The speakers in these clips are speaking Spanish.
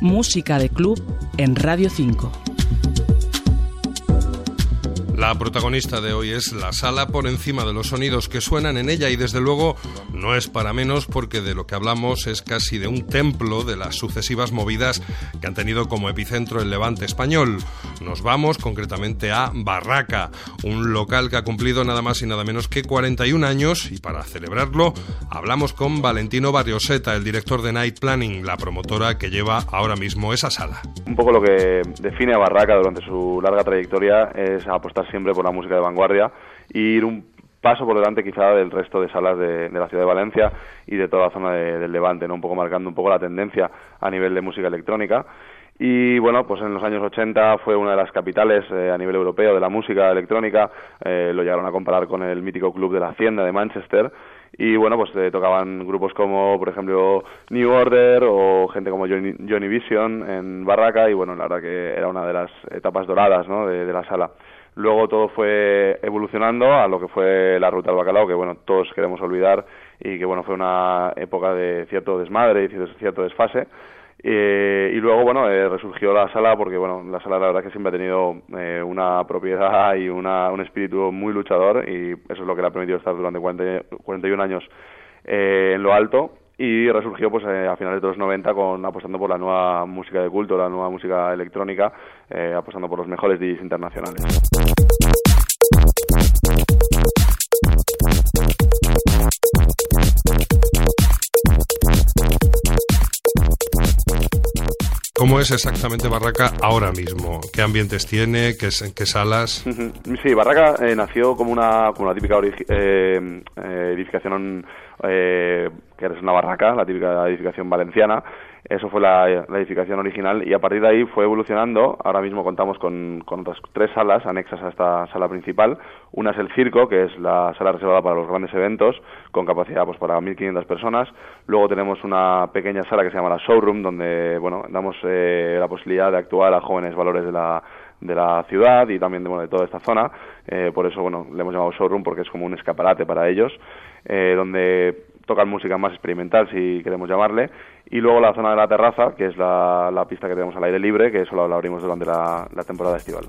Música de club en Radio 5. La protagonista de hoy es la sala por encima de los sonidos que suenan en ella y desde luego no es para menos porque de lo que hablamos es casi de un templo de las sucesivas movidas que han tenido como epicentro el levante español. Nos vamos concretamente a Barraca, un local que ha cumplido nada más y nada menos que 41 años y para celebrarlo hablamos con Valentino Barrioseta, el director de Night Planning, la promotora que lleva ahora mismo esa sala. Un poco lo que define a Barraca durante su larga trayectoria es apostar siempre por la música de vanguardia e ir un paso por delante quizá del resto de salas de, la ciudad de Valencia y de toda la zona del Levante, ¿no? un poco marcando un poco la tendencia a nivel de música electrónica. Y bueno, pues en los años 80 fue una de las capitales eh, a nivel europeo de la música electrónica, eh, lo llegaron a comparar con el mítico club de la Hacienda de Manchester, y bueno, pues eh, tocaban grupos como, por ejemplo, New Order o gente como Johnny, Johnny, Vision en Barraca, y bueno, la verdad que era una de las etapas doradas ¿no? de la sala. Luego todo fue evolucionando a lo que fue la ruta del bacalao, que bueno, todos queremos olvidar y que bueno, fue una época de cierto desmadre y cierto desfase. Eh, y luego, bueno, eh, resurgió la sala porque, bueno, la sala la verdad que siempre ha tenido eh, una propiedad y una, un espíritu muy luchador y eso es lo que le ha permitido estar durante 40, 41 años en lo alto y resurgió pues a finales de los 90 con apostando por la nueva música de culto, la nueva música electrónica, apostando por los mejores DJs internacionales. ¿Cómo es exactamente Barraca ahora mismo? ¿Qué ambientes tiene? ¿Qué, salas? Sí, Barraca eh, nació como una, como la típica eh, eh, edificación eh, que es una barraca, la típica edificación valenciana. Eso fue la, edificación original y a partir de ahí fue evolucionando. Ahora mismo contamos con, con, otras tres salas anexas a esta sala principal. Una es el circo, que es la sala reservada para los grandes eventos, con capacidad pues, para 1.500 personas. Luego tenemos una pequeña sala que se llama la showroom, donde bueno, damos eh, la posibilidad de actuar a jóvenes valores de la de la ciudad y también de, bueno, de toda esta zona. Eh, por eso, bueno, le hemos llamado showroom porque es como un escaparate para ellos, eh, donde tocan música más experimental, si queremos llamarle, y luego la zona de la terraza, que es la, la pista que tenemos al aire libre, que eso lo abrimos durante la, la temporada estival.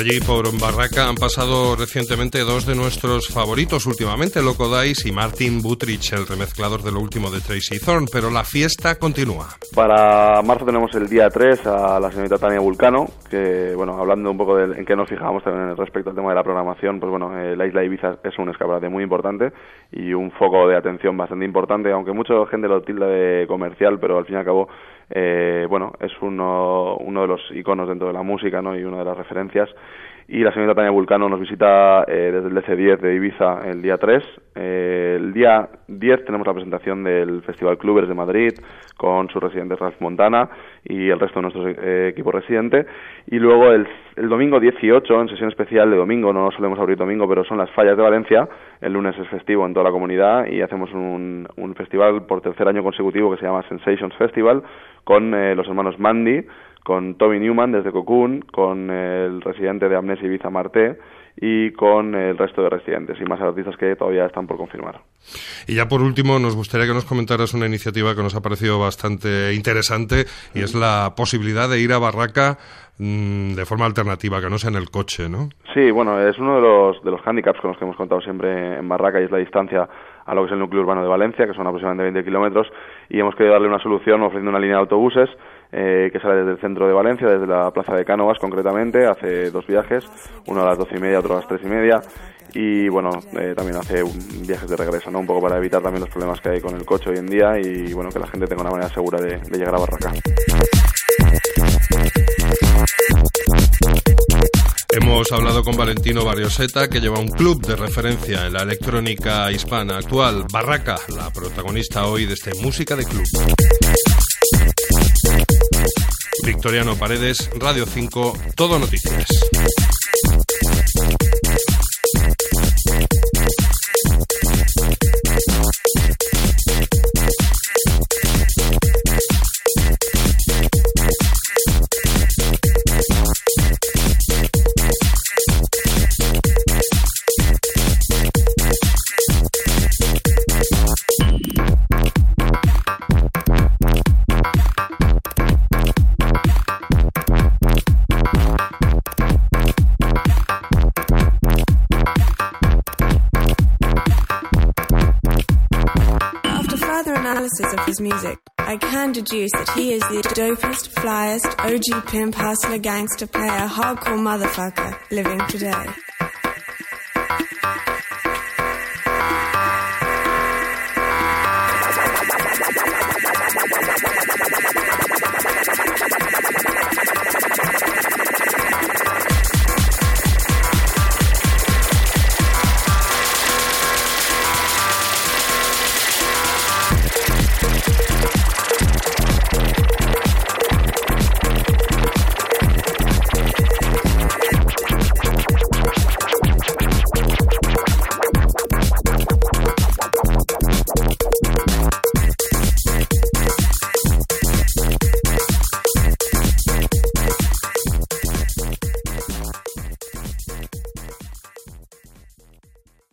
Allí, por Barraca, han pasado recientemente dos de nuestros favoritos últimamente, Loco Dice y Martin Butrich, el remezclador de lo último de Tracy Thorn, pero la fiesta continúa. Para marzo tenemos el día 3 a la señorita Tania Vulcano, que, bueno, hablando un poco de en qué nos fijamos también respecto al tema de la programación, pues bueno, eh, la isla Ibiza es un escaparate muy importante y un foco de atención bastante importante, aunque mucha gente lo tilda de comercial, pero al fin y al cabo eh, bueno, es uno, uno de los iconos dentro de la música ¿no? y una de las referencias. Y la señorita Tania Vulcano nos visita eh, desde el DC10 de Ibiza el día 3. Eh, el día 10 tenemos la presentación del Festival Clubers de Madrid con su residente Ralph Montana y el resto de nuestro eh, equipo residente. Y luego el, el, domingo 18, en sesión especial de domingo, no solemos abrir domingo, pero son las fallas de Valencia. El lunes es festivo en toda la comunidad y hacemos un, un festival por tercer año consecutivo que se llama Sensations Festival con los hermanos Mandy con Tommy Newman desde Cocoon, con el residente de Amnesia Ibiza Marté y con el resto de residentes y más artistas que todavía están por confirmar. Y ya por último, nos gustaría que nos comentaras una iniciativa que nos ha parecido bastante interesante y es la posibilidad de ir a Barraca mm, de forma alternativa, que no sea en el coche, ¿no? Sí, bueno, es uno de los, de los handicaps con los que hemos contado siempre en Barraca y es la distancia a lo que es el núcleo urbano de Valencia, que son aproximadamente 20 kilómetros, y hemos querido darle una solución ofreciendo una línea de autobuses eh, que sale desde el centro de Valencia, desde la plaza de Cánovas concretamente, hace dos viajes, uno a las doce y media, otro a las tres y media, y bueno, eh, también hace viajes de regreso, ¿no? Un poco para evitar también los problemas que hay con el coche hoy en día y bueno, que la gente tenga una manera segura de, de llegar a Barraca. Hemos hablado con Valentino Barrioseta, que lleva un club de referencia en la electrónica hispana actual, Barraca, la protagonista hoy de este Música de Club. Victoriano Paredes, Radio 5, Todo Noticias. Analysis of his music, I can deduce that he is the dopest, flyest, OG pimp, hustler, gangster player, hardcore motherfucker living today.